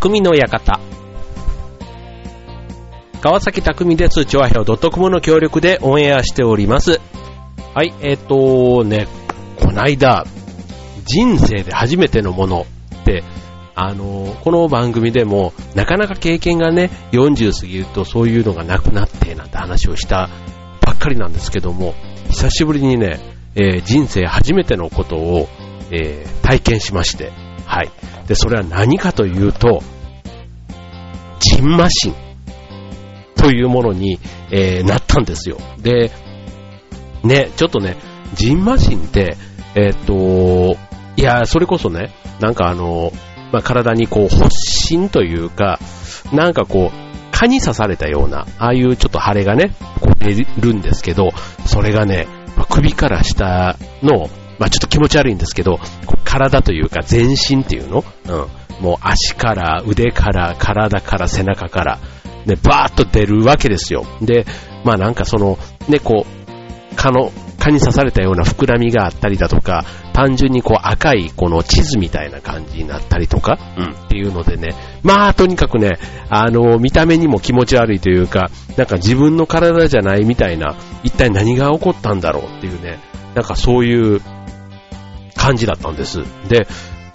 匠の館。川崎匠です。チョアヘオ .com の協力でオンエアしております。はい、えっ、ー、とね、こないだ、人生で初めてのものって、あの、この番組でも、なかなか経験がね、40過ぎるとそういうのがなくなって、なんて話をしたばっかりなんですけども、久しぶりにね、えー、人生初めてのことを、えー、体験しまして、はい。で、それは何かというと、ジンマシンというものに、えー、なったんですよ。で、ね、ちょっとね、ジンマシンって、えー、っと、いや、それこそね、なんかあの、まあ、体にこう、発疹というか、なんかこう、蚊に刺されたような、ああいうちょっと腫れがね、こう出るんですけど、それがね、首から下のまあちょっと気持ち悪いんですけど、体というか全身っていうの？うん。もう足から腕から体から背中から、ね、バーッと出るわけですよ。で、まあなんかその、ね、こう、蚊の、蚊に刺されたような膨らみがあったりだとか、単純にこう赤いこの地図みたいな感じになったりとか、うん、っていうのでね、まあとにかくね、あの、見た目にも気持ち悪いというか、なんか自分の体じゃないみたいな、一体何が起こったんだろうっていうね、なんかそういう感じだったんです。で、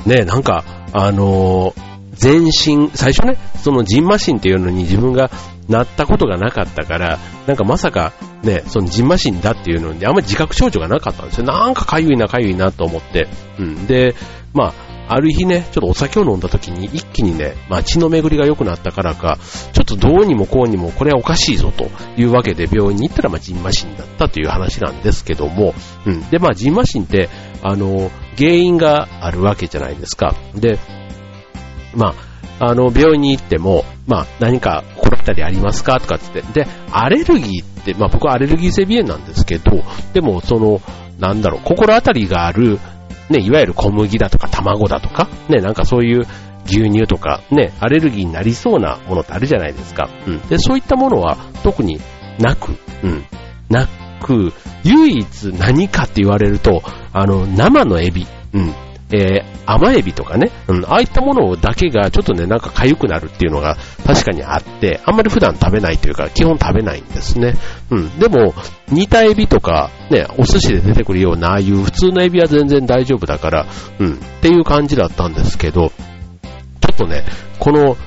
ね、なんか、あのー、全身、最初ね、そのジンマシンっていうのに自分がなったことがなかったから、なんかまさかね、そのジンマシンだっていうのにあんまり自覚症状がなかったんですよ。なんかかゆいなかゆいなと思って。うん。で、まあ、ある日ね、ちょっとお酒を飲んだ時に一気にね、まあ血の巡りが良くなったからか、ちょっとどうにもこうにもこれはおかしいぞというわけで病院に行ったらまあジンマシンだったという話なんですけども、うん。でまあジンマシンって、あの、原因があるわけじゃないですか。で、まあ、あの、病院に行っても、まあ、何か心当たりありますかとかって言って、で、アレルギーって、まあ僕はアレルギー性鼻炎なんですけど、でもその、なんだろう、心当たりがあるね、いわゆる小麦だとか卵だとか、ね、なんかそういう牛乳とか、ね、アレルギーになりそうなものってあるじゃないですか。うん。で、そういったものは特になく、うん。なく、唯一何かって言われると、あの、生のエビ、うん。えー、甘エビとかね、うん、ああいったものだけがちょっとね、なんか痒くなるっていうのが確かにあって、あんまり普段食べないというか、基本食べないんですね。うん。でも、煮たエビとか、ね、お寿司で出てくるような、ああいう普通のエビは全然大丈夫だから、うん、っていう感じだったんですけど、ちょっとね、この、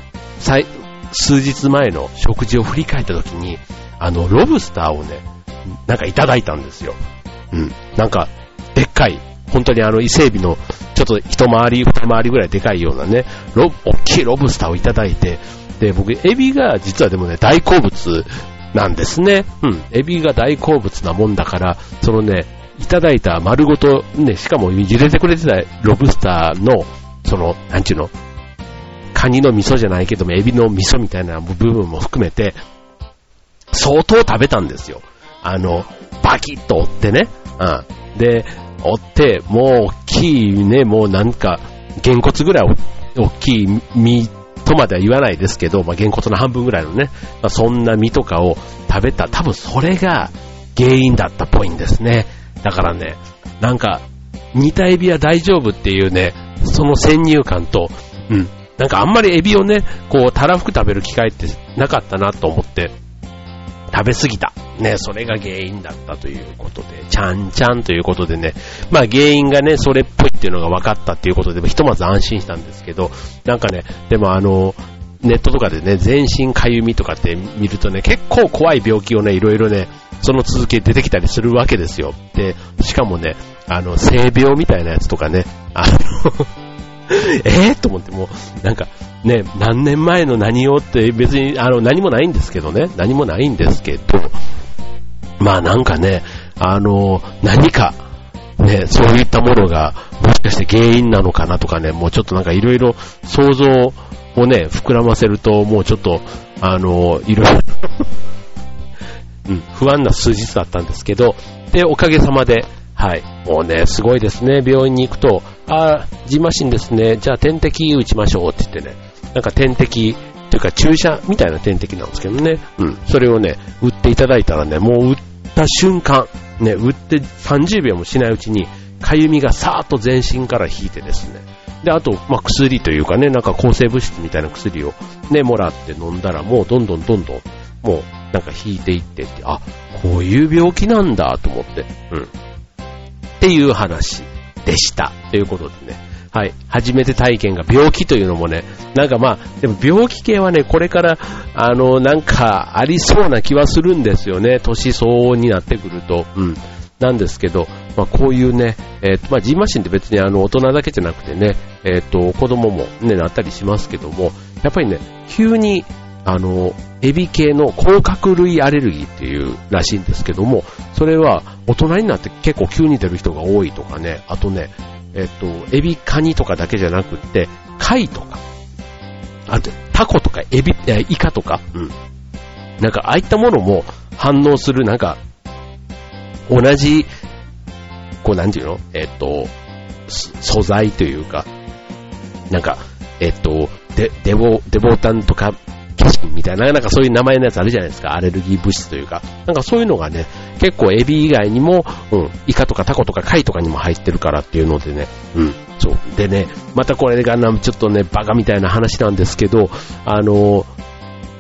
数日前の食事を振り返った時に、あの、ロブスターをね、なんかいただいたんですよ。うん。なんか、でっかい本当にあの伊勢海老のちょっと一回り、二回りぐらいでかいようなね、ロ大きいロブスターをいただいて、で、僕、エビが実はでもね、大好物なんですね。うん。エビが大好物なもんだから、そのね、いただいた丸ごと、ね、しかも茹でてくれてたロブスターの、その、なんちゅうの、カニの味噌じゃないけども、エビの味噌みたいな部分も含めて、相当食べたんですよ。あの、バキッと折ってね。うん。で、折って、もう大きいね、もうなんか、げんこつぐらい大きい身とまでは言わないですけど、まあ、げんこつの半分ぐらいのね、まあ、そんな身とかを食べた、多分それが原因だったっぽいんですね。だからね、なんか、煮たエビは大丈夫っていうね、その先入観と、うん、なんかあんまりエビをね、こう、たらふく食べる機会ってなかったなと思って、食べ過ぎた。ね、それが原因だったということで、ちゃんちゃんということでね、まあ原因がね、それっぽいっていうのが分かったっていうことで、ひとまず安心したんですけど、なんかね、でもあの、ネットとかでね、全身かゆみとかって見るとね、結構怖い病気をね、いろいろね、その続き出てきたりするわけですよ。で、しかもね、あの、性病みたいなやつとかね、あの えー？と思ってもう、なんか、ね、何年前の何をって別に、あの、何もないんですけどね、何もないんですけど、まあなんかね、あの、何か、ね、そういったものが、もしかして原因なのかなとかね、もうちょっとなんかいろいろ想像をね、膨らませると、もうちょっと、あの、いろいろ うん、不安な数日だったんですけど、で、おかげさまで、はい。もうね、すごいですね。病院に行くと、ああジマシンですね。じゃあ点滴打ちましょうって言ってね。なんか点滴、というか注射みたいな点滴なんですけどね。うん。それをね、打っていただいたらね、もう打った瞬間、ね、打って30秒もしないうちに、かゆみがさーっと全身から引いてですね。で、あと、まあ、薬というかね、なんか抗生物質みたいな薬をね、もらって飲んだら、もうどんどんどんどん、もうなんか引いていってって、あ、こういう病気なんだと思って、うん。っていう話でした。ということでね。はい。初めて体験が病気というのもね、なんかまあ、でも病気系はね、これから、あの、なんかありそうな気はするんですよね。年相応になってくると。うん。なんですけど、まあ、こういうね、えっ、ー、と、まあ、ジンマシンって別にあの、大人だけじゃなくてね、えっ、ー、と、子供もね、なったりしますけども、やっぱりね、急に、あの、エビ系の甲殻類アレルギーっていうらしいんですけども、それは大人になって結構急に出る人が多いとかね、あとね、えっと、エビ、カニとかだけじゃなくって、貝とか、あと、タコとかエビ、イカとか、うん。なんか、ああいったものも反応する、なんか、同じ、こう、なんていうの？えっと、素材というか、なんか、えっと、デ、デボ、デボタンとか、ケシンみたいな、なんかそういう名前のやつあるじゃないですか。アレルギー物質というか。なんかそういうのがね、結構エビ以外にも、うん、イカとかタコとか貝とかにも入ってるからっていうのでね、うん、そう。でね、またこれがなちょっとね、バカみたいな話なんですけど、あの、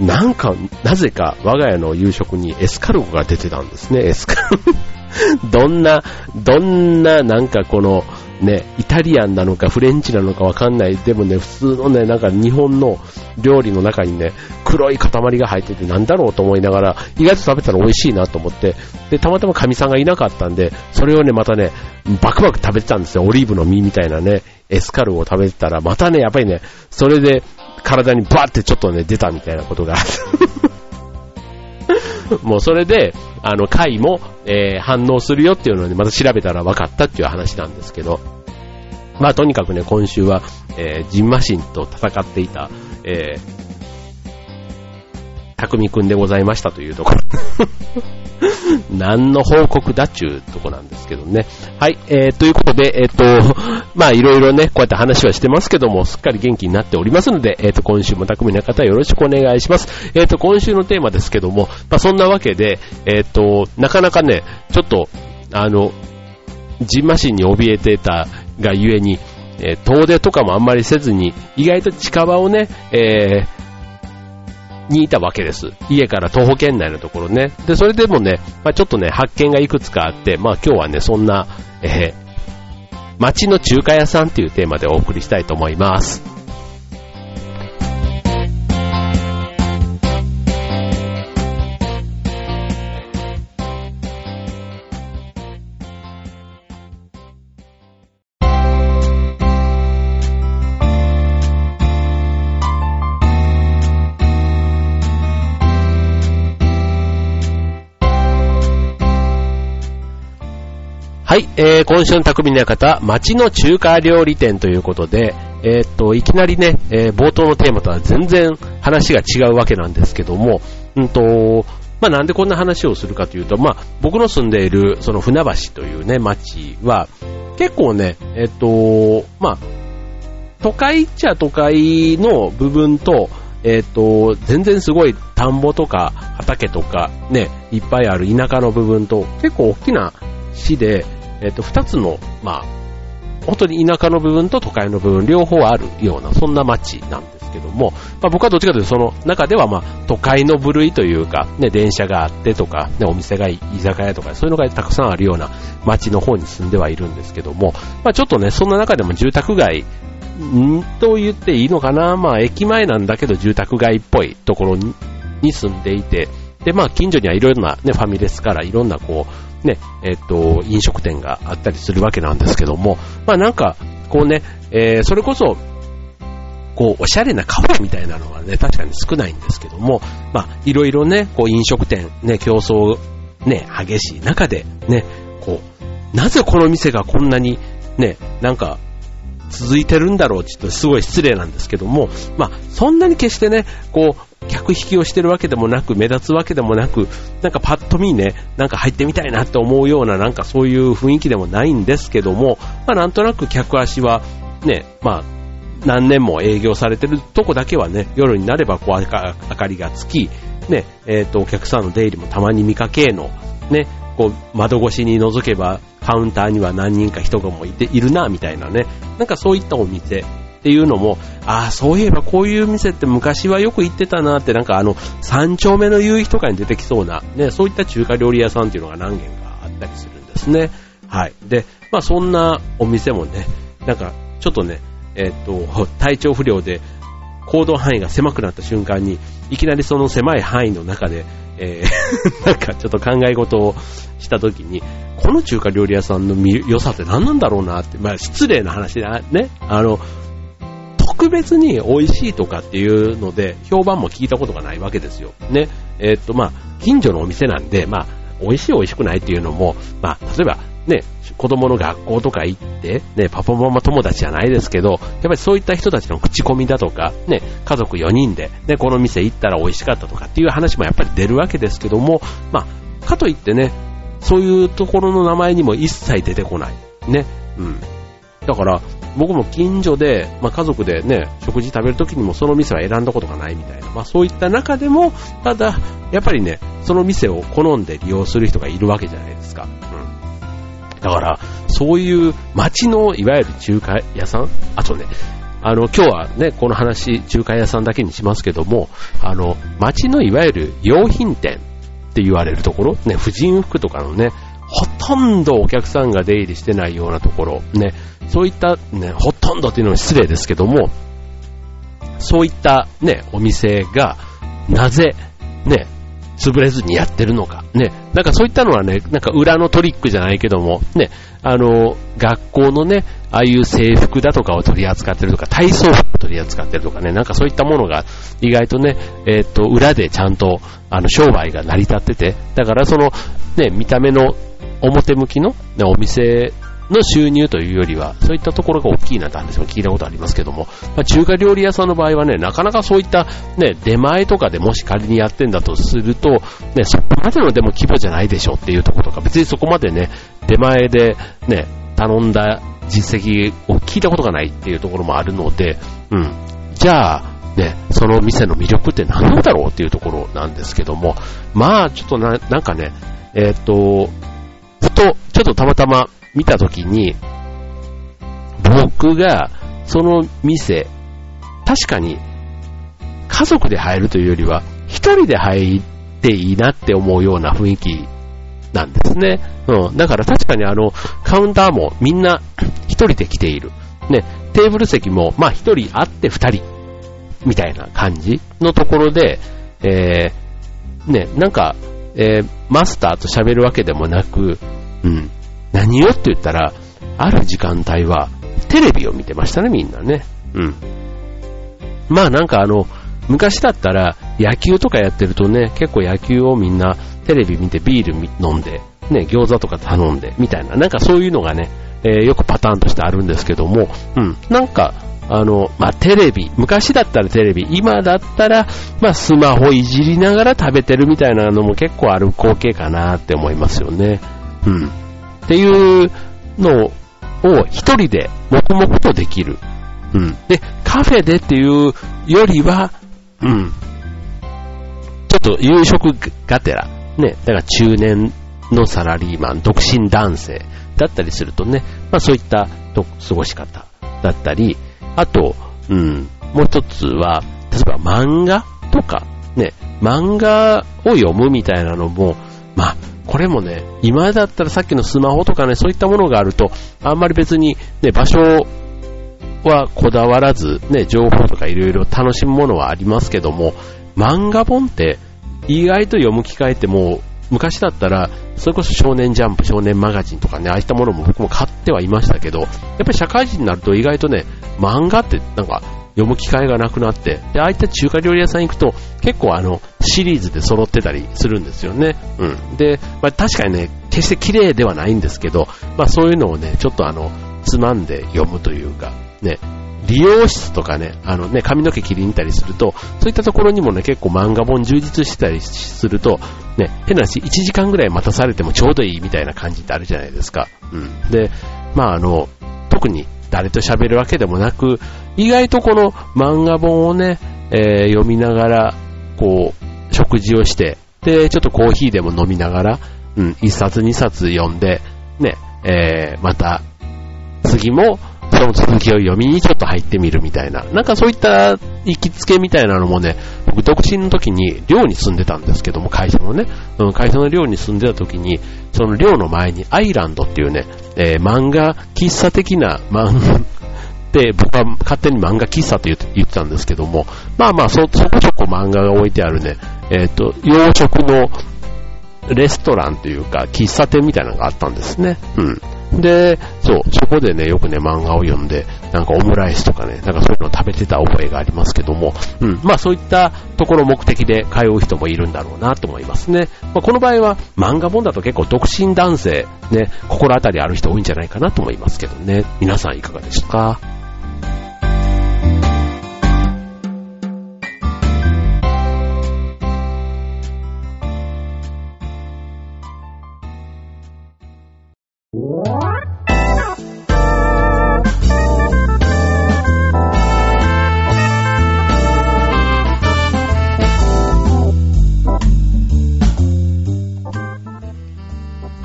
なんか、なぜか我が家の夕食にエスカルゴが出てたんですね、エスカルゴ。どんな、どんな、なんかこの、ね、イタリアンなのかフレンチなのかわかんない。でもね、普通のね、なんか日本の料理の中にね、黒い塊が入っててなんだろうと思いながら、意外と食べたら美味しいなと思って、で、たまたま神さんがいなかったんで、それをね、またね、バクバク食べてたんですよ。オリーブの実みたいなね、エスカルを食べてたら、またね、やっぱりね、それで体にバーってちょっとね、出たみたいなことがもうそれで、あの、貝も、えー、反応するよっていうので、また調べたら分かったっていう話なんですけど、まあとにかくね、今週は、えー、ジンマシンと戦っていた、えー、匠くんでございましたというところ 何の報告だっちゅうとこなんですけどね。はい、えー、ということで、えっ、ー、と、まあいろいろね、こうやって話はしてますけども、すっかり元気になっておりますので、えっ、ー、と、今週も匠の方よろしくお願いします。えっ、ー、と、今週のテーマですけども、まあそんなわけで、えっ、と、なかなかね、ちょっと、あの、ジンマシンに怯えてたがゆえに、え遠出とかもあんまりせずに、意外と近場をね、えー、にいたわけです。家から徒歩圏内のところね。で、それでもね、まあ、ちょっとね、発見がいくつかあって、まあ今日はね、そんな、えー、街の中華屋さんっていうテーマでお送りしたいと思います。えー、今週の匠の方、街の中華料理店ということで、えー、っと、いきなりね、えー、冒頭のテーマとは全然話が違うわけなんですけども、うんと、まあ、なんでこんな話をするかというと、まあ、僕の住んでいる、その船橋というね、街は、結構ね、えっと、まあ、都会っちゃ都会の部分と、えっと、全然すごい田んぼとか畑とかね、いっぱいある田舎の部分と、結構大きな市で、えっ、と、二つの、まあ、本当に田舎の部分と都会の部分両方あるような、そんな街なんですけども、まあ僕はどっちかというとその中ではまあ都会の部類というか、ね、電車があってとか、ね、お店が居酒屋とか、そういうのがたくさんあるような街の方に住んではいるんですけども、まあちょっとね、そんな中でも住宅街、んと言っていいのかなまあ駅前なんだけど住宅街っぽいところに住んでいて、でまあ近所にはいろいろなね、ファミレスからいろんなこう、ね、えっと、飲食店があったりするわけなんですけども、まあなんか、こうね、えー、それこそ、こう、おしゃれなカフェみたいなのはね、確かに少ないんですけども、まあ、いろいろね、こう、飲食店、ね、競争、ね、激しい中で、ね、こう、なぜこの店がこんなに、ね、なんか、続いてるんだろうちょっとすごい失礼なんですけども、まあ、そんなに決してね、こう、客引きをしてるわけでもなく、目立つわけでもなく、なんかパッと見ね、なんか入ってみたいなって思うような、なんかそういう雰囲気でもないんですけども、まあなんとなく客足は、ね、まあ、何年も営業されてるとこだけはね、夜になればこう明かりがつき、ね、えっ、ー、と、お客さんの出入りもたまに見かけの、ね、こう、窓越しに覗けば、カウンターには何人か人がもいているな、みたいなね。なんかそういったお店っていうのも、ああ、そういえばこういう店って昔はよく行ってたなって、なんかあの、三丁目の夕日とかに出てきそうな、ね、そういった中華料理屋さんっていうのが何軒かあったりするんですね。はい。で、まあそんなお店もね、なんかちょっとね、えっ、と、体調不良で行動範囲が狭くなった瞬間に、いきなりその狭い範囲の中で、えー、なんかちょっと考え事をした時に、この中華料理屋さんの良さって何なんだろうなって、まあ失礼な話だね。あの、特別に美味しいとかっていうので、評判も聞いたことがないわけですよ。ね。えー、っと、まあ、近所のお店なんで、まあ、美味しい美味しくないっていうのも、まあ、例えば、ね、子供の学校とか行って、ね、パパママ友達じゃないですけど、やっぱりそういった人たちの口コミだとか、ね、家族4人で、ね、この店行ったら美味しかったとかっていう話もやっぱり出るわけですけども、まあ、かといってね、そういうところの名前にも一切出てこない。ね、うん。だから、僕も近所で、まあ、家族でね、食事食べるときにもその店は選んだことがないみたいな、まあ、そういった中でも、ただ、やっぱりね、その店を好んで利用する人がいるわけじゃないですか。うん。だから、そういう街のいわゆる中華屋さん？あとね、あの、今日はね、この話、中華屋さんだけにしますけども、あの、街のいわゆる用品店って言われるところ、ね、婦人服とかのね、ほとんどお客さんが出入りしてないようなところ、ね、そういったね、ほとんどっていうのは失礼ですけども、そういったね、お店が、なぜ、ね、潰れずにやってるのか。ね。なんかそういったのはね、なんか裏のトリックじゃないけども、ね、あの、学校のね、ああいう制服だとかを取り扱ってるとか、体操服を取り扱ってるとかね、なんかそういったものが意外とね、えっ、と、裏でちゃんと、あの、商売が成り立ってて、だからその、ね、見た目の表向きの、ね、お店の収入というよりは、そういったところが大きいなんて話も聞いたことありますけども、まあ、中華料理屋さんの場合はね、なかなかそういったね、出前とかでもし仮にやってんだとすると、ね、そこまでのでも規模じゃないでしょっていうところとか、別にそこまでね、出前でね、頼んだ実績を聞いたことがないっていうところもあるので、うん。じゃあ、ね、その店の魅力って何なんだろうっていうところなんですけども、まあ、ちょっとな、なんかね、えっ、ー、と、ふと、ちょっとたまたま見たときに、僕がその店、確かに家族で入るというよりは、一人で入っていいなって思うような雰囲気なんですね。うん。だから確かにあの、カウンターもみんな一人で来ている。ね、テーブル席も、まあ一人あって二人、みたいな感じのところで、えー、ね、なんか、えー、マスターと喋るわけでもなく、うん、何をって言ったら、ある時間帯はテレビを見てましたね、みんなね。うん。まあなんかあの、昔だったら野球とかやってるとね、結構野球をみんなテレビ見てビール飲んで、ね、餃子とか頼んで、みたいな、なんかそういうのがね、えー、よくパターンとしてあるんですけども、うん、なんか、あの、まあ、テレビ、昔だったらテレビ、今だったら、まあ、スマホいじりながら食べてるみたいなのも結構ある光景かなって思いますよね。うん。っていうのを一人で黙々とできる。うん。で、カフェでっていうよりは、うん。ちょっと夕食がてら、ね、だから中年のサラリーマン、独身男性だったりするとね、まあそういったと過ごし方だったり、あと、うん、もう一つは、例えば漫画とか、ね、漫画を読むみたいなのも、まあ、これもね、今だったらさっきのスマホとかね、そういったものがあると、あんまり別にね、場所はこだわらず、ね、情報とかいろいろ楽しむものはありますけども、漫画本って意外と読む機会ってもう昔だったら、それこそ少年ジャンプ、少年マガジンとかね、ああいったものも僕も買ってはいましたけど、やっぱり社会人になると意外とね、漫画ってなんか読む機会がなくなって、で、ああいった中華料理屋さん行くと、結構あの、シリーズで揃ってたりするんですよね。うん。で、まあ確かにね、決して綺麗ではないんですけど、まあそういうのをね、ちょっとあの、つまんで読むというか、ね、理容室とかね、あのね、髪の毛切りに行ったりすると、そういったところにもね、結構漫画本充実してたりすると、ね、変な話、1時間ぐらい待たされてもちょうどいいみたいな感じってあるじゃないですか。うん。で、まああの、特に誰と喋るわけでもなく、意外とこの漫画本をね、えー、読みながら、こう、食事をして、で、ちょっとコーヒーでも飲みながら、うん、一冊二冊読んで、ね、えー、また、次も、その続きを読みにちょっと入ってみるみたいな。なんかそういった行きつけみたいなのもね、僕独身の時に寮に住んでたんですけども、会社のね、うん、会社の寮に住んでた時に、その寮の前にアイランドっていうね、えー、漫画喫茶的な漫画、で、僕は勝手に漫画喫茶って言ってたんですけども、まあまあそ、そこそこ漫画が置いてあるね、えっ、ー、と、洋食のレストランというか、喫茶店みたいなのがあったんですね。うん。で、そう、そこでね、よくね、漫画を読んで、なんかオムライスとかね、なんかそういうのを食べてた覚えがありますけども、うん、まあそういったところ目的で通う人もいるんだろうなと思いますね。まあ、この場合は漫画本だと結構独身男性、ね、心当たりある人多いんじゃないかなと思いますけどね。皆さんいかがでしたか？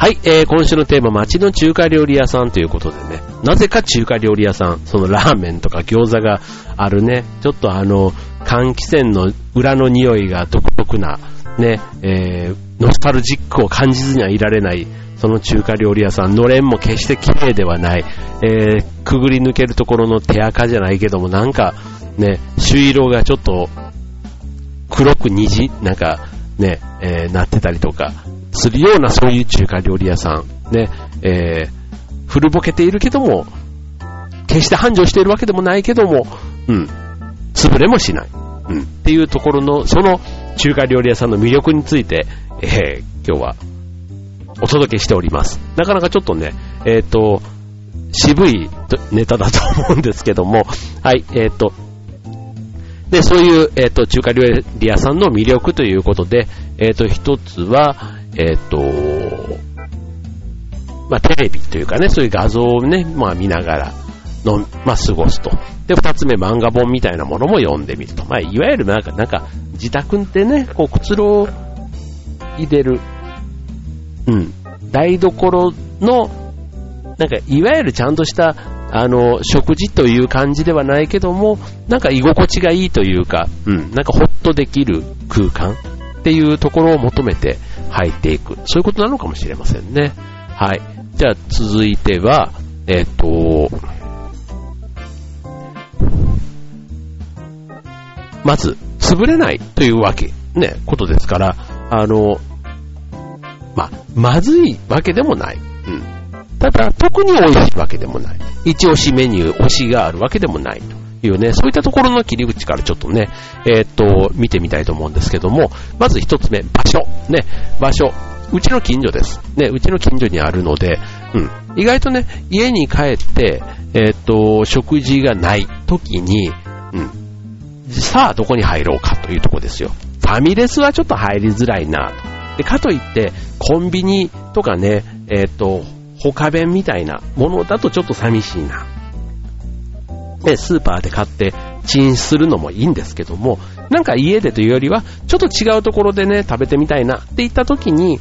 はい、えー、今週のテーマ、街の中華料理屋さんということでね、なぜか中華料理屋さん、そのラーメンとか餃子があるね、ちょっとあの、換気扇の裏の匂いが独特な、ね、えー、ノスタルジックを感じずにはいられない、その中華料理屋さん、のれんも決して綺麗ではない、えー、くぐり抜けるところの手垢じゃないけども、なんか、ね、朱色がちょっと、黒く虹、なんか、ね、えー、なってたりとか、するようなそういう中華料理屋さん、ね、えー、古ぼけているけども、決して繁盛しているわけでもないけども、うん、潰れもしない、うん、っていうところの、その中華料理屋さんの魅力について、えー、今日はお届けしております。なかなかちょっとね、えっ、ー、と、渋いネタだと思うんですけども、はい、えっ、ー、と、で、そういう、えっ、ー、と、中華料理屋さんの魅力ということで、えっ、と、一つは、えっ、と、まあ、テレビというかね、そういう画像をね、まあ、見ながらの、まあ、過ごすと。で、二つ目、漫画本みたいなものも読んでみると。まあ、いわゆるなんか、なんか、自宅ってね、こう、くつろいでる、うん、台所の、なんか、いわゆるちゃんとした、あの、食事という感じではないけども、なんか居心地がいいというか、うん、なんかほっとできる空間っていうところを求めて、入っていく。そういうことなのかもしれませんね。はい。じゃあ続いては、えっ、と、まず、潰れないというわけ、ね、ことですから、あの、ままずいわけでもない。うん。ただ、特に美味しいわけでもない。一押しメニュー、推しがあるわけでもないと。いうね、そういったところの切り口からちょっとね、えー、っと、見てみたいと思うんですけども、まず一つ目、場所。ね、場所。うちの近所です。ね、うちの近所にあるので、うん。意外とね、家に帰って、えー、っと、食事がない時に、うん。さあ、どこに入ろうかというとこですよ。ファミレスはちょっと入りづらいなと。で、かといって、コンビニとかね、えっ、と、他弁みたいなものだとちょっと寂しいな。ね、スーパーで買ってチンするのもいいんですけども、なんか家でというよりは、ちょっと違うところでね、食べてみたいなって言った時に、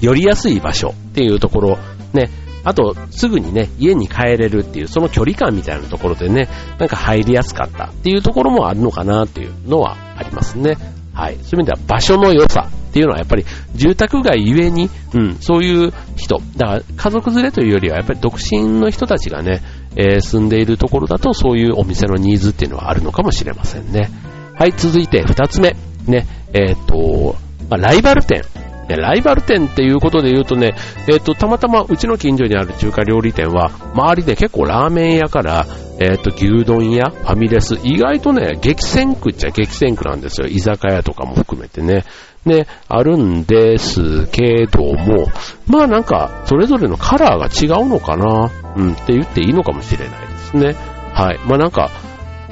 よりやすい場所っていうところ、ね、あと、すぐにね、家に帰れるっていう、その距離感みたいなところでね、なんか入りやすかったっていうところもあるのかなっていうのはありますね。はい。そういう意味では場所の良さっていうのはやっぱり住宅街ゆえに、うん、そういう人、だから家族連れというよりはやっぱり独身の人たちがね、えー、住んでいるところだとそういうお店のニーズっていうのはあるのかもしれませんね。はい、続いて二つ目。ね、えっ、と、まあ、ライバル店。ライバル店っていうことで言うとね、えっ、ー、と、たまたまうちの近所にある中華料理店は、周りで結構ラーメン屋から、えっ、ー、と、牛丼屋、ファミレス、意外とね、激戦区っちゃ激戦区なんですよ。居酒屋とかも含めてね。ね、あるんですけども、まあなんか、それぞれのカラーが違うのかな、うん、って言っていいのかもしれないですね。はい。まあなんか、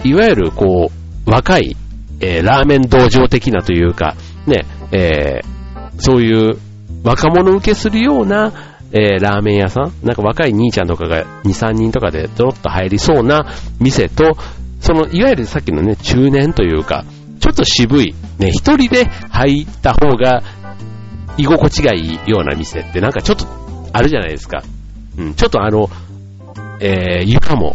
いわゆるこう、若い、えー、ラーメン道場的なというか、ね、えー、そういう若者受けするような、えー、ラーメン屋さんなんか若い兄ちゃんとかが2、3人とかでドロッと入りそうな店と、その、いわゆるさっきのね、中年というか、ちょっと渋い、ね、一人で入った方が居心地がいいような店ってなんかちょっとあるじゃないですか。うん、ちょっとあの、えー、床も、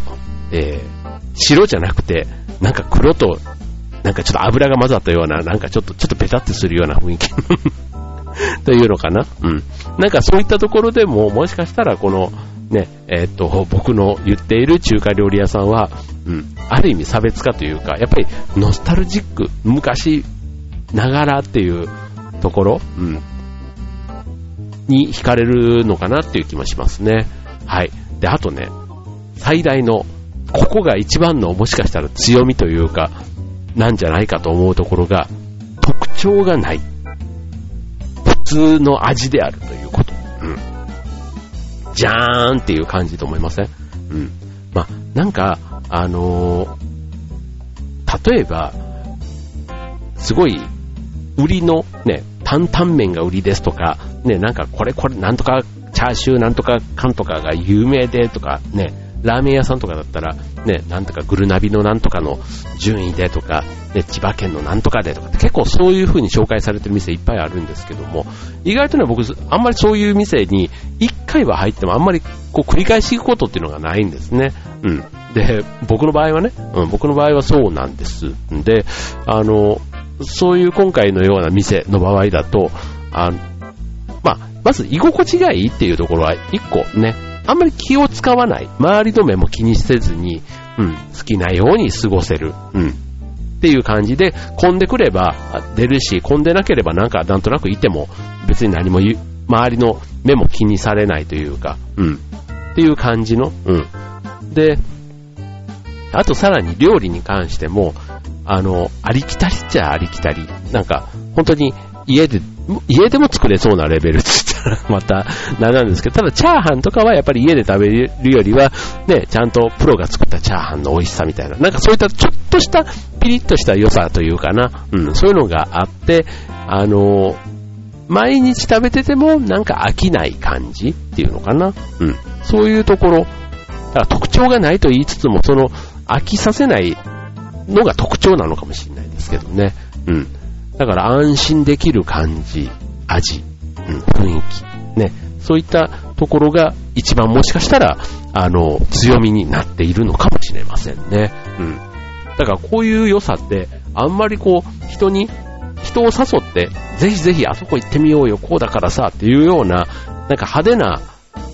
えー、白じゃなくて、なんか黒と、なんかちょっと油が混ざったような、なんかちょっと、ちょっとペタってするような雰囲気 というのかな。うん。なんかそういったところでも、もしかしたらこの、ね、えー、っと、僕の言っている中華料理屋さんは、うん、ある意味差別化というか、やっぱりノスタルジック、昔ながらっていうところ、うん、に惹かれるのかなっていう気もしますね。はい。で、あとね、最大の、ここが一番のもしかしたら強みというか、なんじゃないかと思うところが、特徴がない。普通の味であるということ。うん。じゃーんっていう感じと思いません？うん。まあ、なんか、あのー、例えば、すごい、売りのね、担々麺が売りですとか、ね、なんかこれこれなんとかチャーシューなんとかかんとかが有名でとかね、ラーメン屋さんとかだったら、ね、なんとかグルナビのなんとかの順位でとか、ね、千葉県のなんとかでとか結構そういう風に紹介されてる店いっぱいあるんですけども、意外とね、僕、あんまりそういう店に一回は入ってもあんまりこう繰り返し行くことっていうのがないんですね。うん。で、僕の場合はね、うん、僕の場合はそうなんです。で、あの、そういう今回のような店の場合だと、あまあ、まず居心地がいいっていうところは一個ね、あんまり気を使わない。周りの目も気にせずに、うん、好きなように過ごせる。うん。っていう感じで、混んでくれば出るし、混んでなければなんかなんとなくいても別に何も言う、周りの目も気にされないというか、うん。っていう感じの、うん。で、あとさらに料理に関しても、あの、ありきたりっちゃありきたり。なんか、本当に家で、家でも作れそうなレベルって言ったら またなんなんですけど、ただチャーハンとかはやっぱり家で食べるよりは、ね、ちゃんとプロが作ったチャーハンの美味しさみたいな、なんかそういったちょっとしたピリッとした良さというかな、うん、そういうのがあって、あの毎日食べててもなんか飽きない感じっていうのかな、うん、そういうところ、だから特徴がないと言いつつも、その飽きさせないのが特徴なのかもしれないですけどね。うん。だから安心できる感じ、味、うん、雰囲気、ね。そういったところが一番もしかしたら、あの、強みになっているのかもしれませんね。うん。だからこういう良さって、あんまりこう、人に、人を誘って、ぜひぜひあそこ行ってみようよ、こうだからさ、っていうような、なんか派手な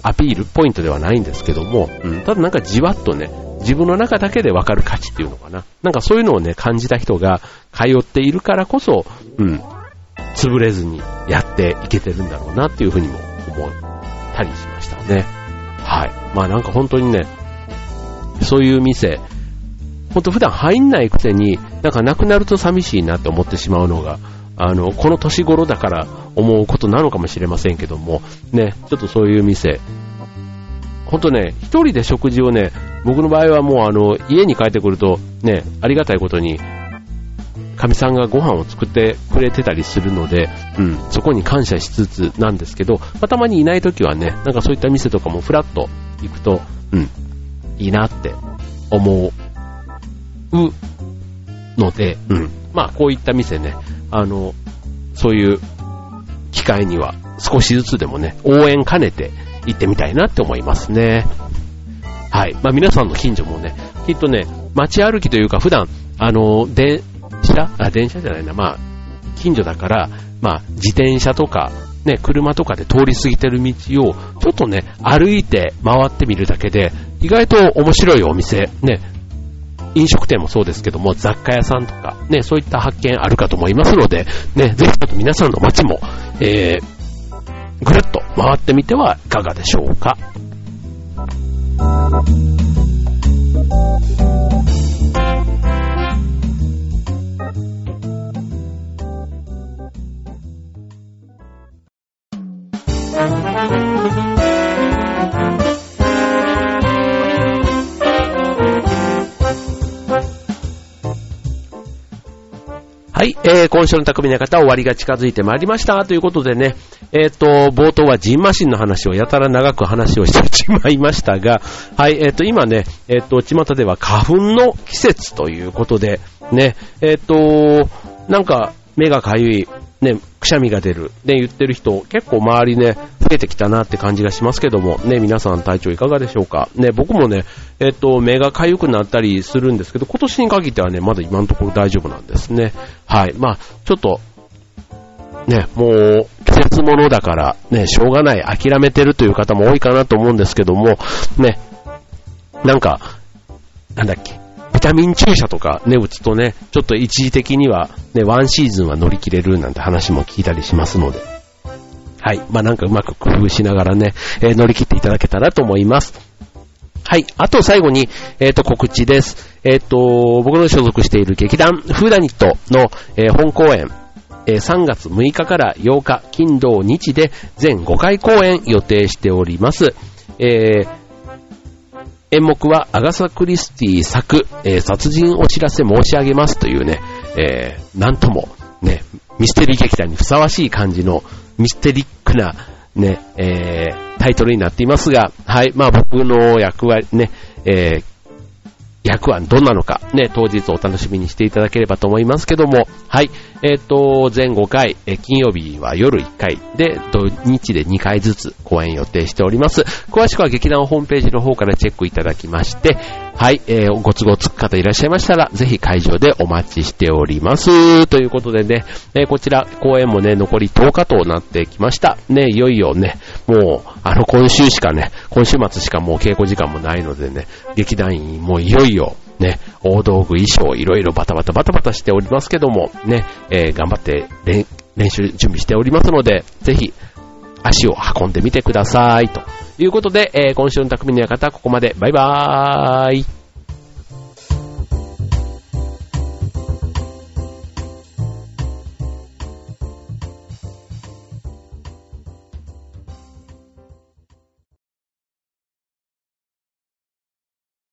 アピールポイントではないんですけども、うん、ただなんかじわっとね、自分の中だけでわかる価値っていうのかな。なんかそういうのをね、感じた人が通っているからこそ、うん、潰れずにやっていけてるんだろうなっていうふうにも思ったりしましたね。はい。まあなんか本当にね、そういう店、ほんと普段入んないくせに、なんかなくなると寂しいなって思ってしまうのが、あの、この年頃だから思うことなのかもしれませんけども、ね、ちょっとそういう店、ほんとね、一人で食事をね、僕の場合はもうあの、家に帰ってくると、ね、ありがたいことに、かみさんがご飯を作ってくれてたりするので、うん、そこに感謝しつつなんですけど、まあ、たまにいない時はね、なんかそういった店とかもフラッと行くと、うん、いいなって思うので、うん、まあこういった店ね、あの、そういう機会には少しずつでもね、応援兼ねて行ってみたいなって思いますね。はい。まあ皆さんの近所もね、きっとね、街歩きというか普段、あの、電車？あ、電車じゃないな、まあ、近所だから、まあ、自転車とか、ね、車とかで通り過ぎてる道を、ちょっとね、歩いて回ってみるだけで、意外と面白いお店、ね、飲食店もそうですけども、雑貨屋さんとか、ね、そういった発見あるかと思いますので、ね、ぜひちょっと皆さんの街も、えー、ぐるっと回ってみてはいかがでしょうか。えー、今週の匠の方終わりが近づいてまいりました。ということでね、えっ、ー、と、冒頭はジンマシンの話をやたら長く話をしてしまいましたが、はい、えっ、ー、と、今ね、えっ、ー、と、巷では花粉の季節ということで、ね、えっ、と、なんか、目がかゆい、ね、くしゃみが出る、ね、言ってる人、結構周りね、増えてきたなって感じがしますけども、ね、皆さん体調いかがでしょうか？ね、僕もね、えっと、目が痒くなったりするんですけど、今年に限ってはね、まだ今のところ大丈夫なんですね。はい。まあ、ちょっと、ね、もう、季節物だから、ね、しょうがない、諦めてるという方も多いかなと思うんですけども、ね、なんか、なんだっけ、ビタミン注射とかね、打つとね、ちょっと一時的には、ね、ワンシーズンは乗り切れるなんて話も聞いたりしますので、はい。まあ、なんかうまく工夫しながらね、えー、乗り切っていただけたらと思います。はい。あと最後に、えっ、ー、と、告知です。えっ、ー、と、僕の所属している劇団、フーダニットの、え本公演、え3月6日から8日、金土日で全5回公演予定しております。え、演目はアガサ・クリスティ作、え、殺人お知らせ申し上げますというね、えー、なんともね、ミステリー劇団にふさわしい感じのミステリックなね、えー、タイトルになっていますが、はい、まあ僕の役割ね、えー、役はどんなのか、ね、当日お楽しみにしていただければと思いますけども、はい、えっ、ー、と、全5回、え金曜日は夜1回。で、土日で2回ずつ公演予定しております。詳しくは劇団ホームページの方からチェックいただきまして、はい、えー、ご都合つく方いらっしゃいましたら、ぜひ会場でお待ちしております。ということでね、えー、こちら公演もね、残り10日となってきました。ね、いよいよね、もう、あの今週しかね、今週末しかもう稽古時間もないのでね、劇団員もいよいよね、大道具、衣装、いろいろバタバタバタバタしておりますけども、ね、えー、頑張って練習準備しておりますので、ぜひ足を運んでみてください。ということで、えー、今週の匠の館はここまで。バイバーイ。